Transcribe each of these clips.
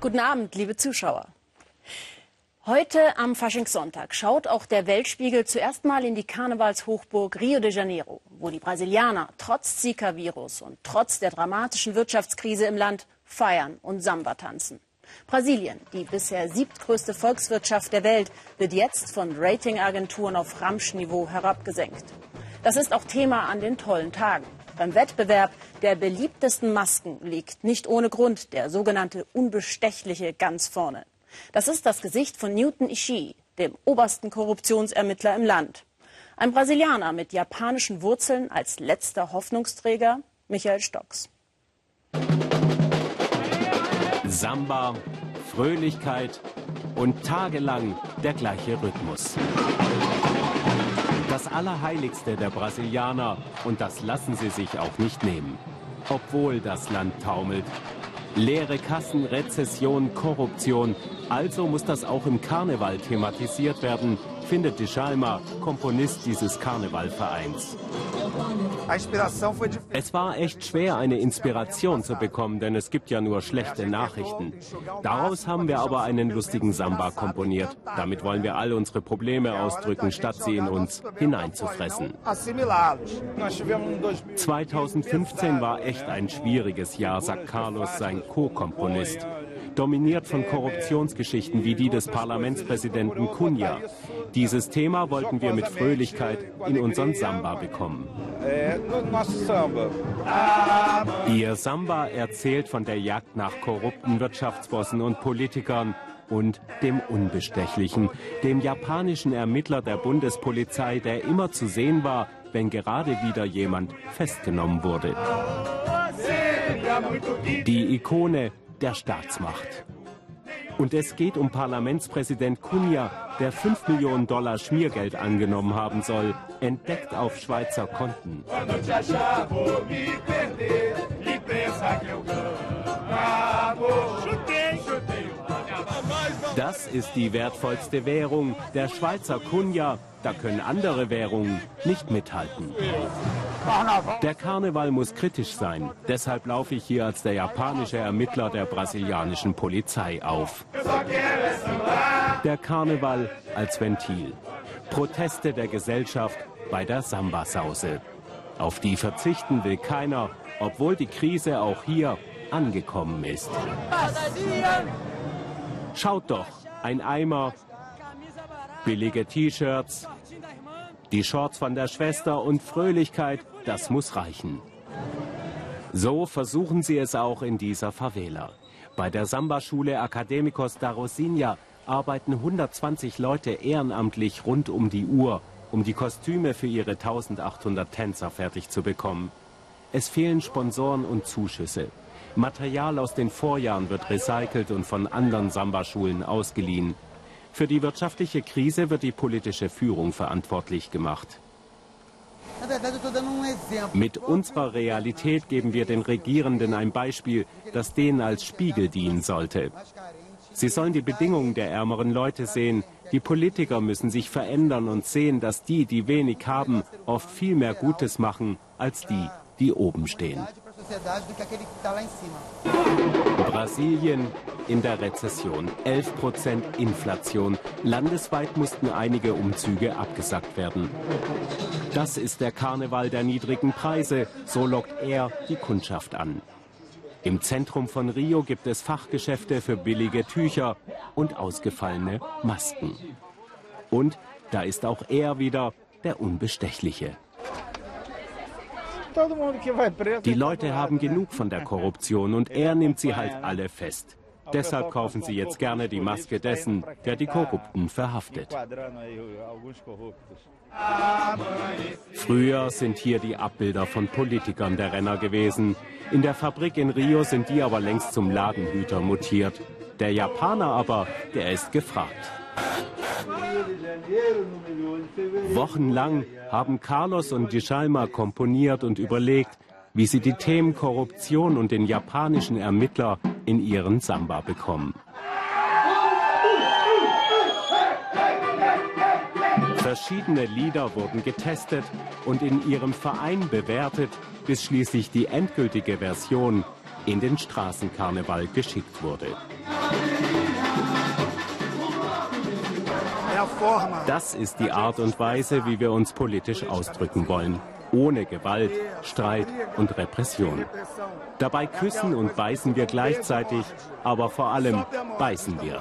Guten Abend, liebe Zuschauer. Heute am Faschingssonntag schaut auch der Weltspiegel zuerst mal in die Karnevalshochburg Rio de Janeiro, wo die Brasilianer trotz Zika-Virus und trotz der dramatischen Wirtschaftskrise im Land feiern und Samba tanzen. Brasilien, die bisher siebtgrößte Volkswirtschaft der Welt, wird jetzt von Ratingagenturen auf Ramschniveau herabgesenkt. Das ist auch Thema an den tollen Tagen. Beim Wettbewerb der beliebtesten Masken liegt nicht ohne Grund der sogenannte Unbestechliche ganz vorne. Das ist das Gesicht von Newton Ishii, dem obersten Korruptionsermittler im Land. Ein Brasilianer mit japanischen Wurzeln als letzter Hoffnungsträger, Michael Stocks. Samba, Fröhlichkeit und tagelang der gleiche Rhythmus das Allerheiligste der Brasilianer und das lassen sie sich auch nicht nehmen. Obwohl das Land taumelt. Leere Kassen, Rezession, Korruption. Also muss das auch im Karneval thematisiert werden, findet Djalma, Komponist dieses Karnevalvereins. Es war echt schwer, eine Inspiration zu bekommen, denn es gibt ja nur schlechte Nachrichten. Daraus haben wir aber einen lustigen Samba komponiert. Damit wollen wir all unsere Probleme ausdrücken, statt sie in uns hineinzufressen. 2015 war echt ein schwieriges Jahr, sagt Carlos, sein Co-Komponist dominiert von Korruptionsgeschichten wie die des Parlamentspräsidenten Cunha. Dieses Thema wollten wir mit Fröhlichkeit in unseren Samba bekommen. Ihr Samba erzählt von der Jagd nach korrupten Wirtschaftsbossen und Politikern und dem Unbestechlichen, dem japanischen Ermittler der Bundespolizei, der immer zu sehen war, wenn gerade wieder jemand festgenommen wurde. Die Ikone der Staatsmacht. Und es geht um Parlamentspräsident Cunha, der 5 Millionen Dollar Schmiergeld angenommen haben soll, entdeckt auf Schweizer Konten. Das ist die wertvollste Währung, der Schweizer Cunha. Da können andere Währungen nicht mithalten. Der Karneval muss kritisch sein. Deshalb laufe ich hier als der japanische Ermittler der brasilianischen Polizei auf. Der Karneval als Ventil. Proteste der Gesellschaft bei der Samba-Sause. Auf die verzichten will keiner, obwohl die Krise auch hier angekommen ist. Schaut doch, ein Eimer, billige T-Shirts, die Shorts von der Schwester und Fröhlichkeit, das muss reichen. So versuchen sie es auch in dieser Favela. Bei der Samba-Schule Academicos da Rosinha arbeiten 120 Leute ehrenamtlich rund um die Uhr, um die Kostüme für ihre 1800 Tänzer fertig zu bekommen. Es fehlen Sponsoren und Zuschüsse. Material aus den Vorjahren wird recycelt und von anderen Samba-Schulen ausgeliehen. Für die wirtschaftliche Krise wird die politische Führung verantwortlich gemacht. Mit unserer Realität geben wir den Regierenden ein Beispiel, das denen als Spiegel dienen sollte. Sie sollen die Bedingungen der ärmeren Leute sehen. Die Politiker müssen sich verändern und sehen, dass die, die wenig haben, oft viel mehr Gutes machen als die, die oben stehen. Brasilien in der Rezession. 11% Inflation. Landesweit mussten einige Umzüge abgesagt werden. Das ist der Karneval der niedrigen Preise. So lockt er die Kundschaft an. Im Zentrum von Rio gibt es Fachgeschäfte für billige Tücher und ausgefallene Masken. Und da ist auch er wieder, der Unbestechliche. Die Leute haben genug von der Korruption und er nimmt sie halt alle fest. Deshalb kaufen sie jetzt gerne die Maske dessen, der die Korrupten verhaftet. Früher sind hier die Abbilder von Politikern der Renner gewesen. In der Fabrik in Rio sind die aber längst zum Ladenhüter mutiert. Der Japaner aber, der ist gefragt. Wochenlang haben Carlos und Djalma komponiert und überlegt, wie sie die Themen Korruption und den japanischen Ermittler in ihren Samba bekommen. Verschiedene Lieder wurden getestet und in ihrem Verein bewertet, bis schließlich die endgültige Version in den Straßenkarneval geschickt wurde. Das ist die Art und Weise, wie wir uns politisch ausdrücken wollen. Ohne Gewalt, Streit und Repression. Dabei küssen und beißen wir gleichzeitig, aber vor allem beißen wir.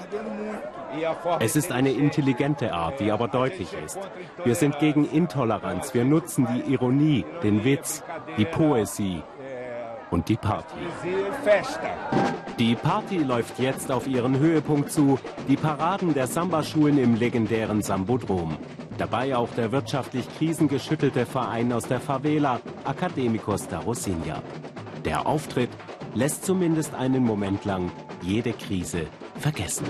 Es ist eine intelligente Art, die aber deutlich ist. Wir sind gegen Intoleranz. Wir nutzen die Ironie, den Witz, die Poesie und die Party. Die Party läuft jetzt auf ihren Höhepunkt zu. Die Paraden der Samba-Schulen im legendären Sambodrom. Dabei auch der wirtschaftlich krisengeschüttelte Verein aus der Favela, Academicos da Rosinha. Der Auftritt lässt zumindest einen Moment lang jede Krise vergessen.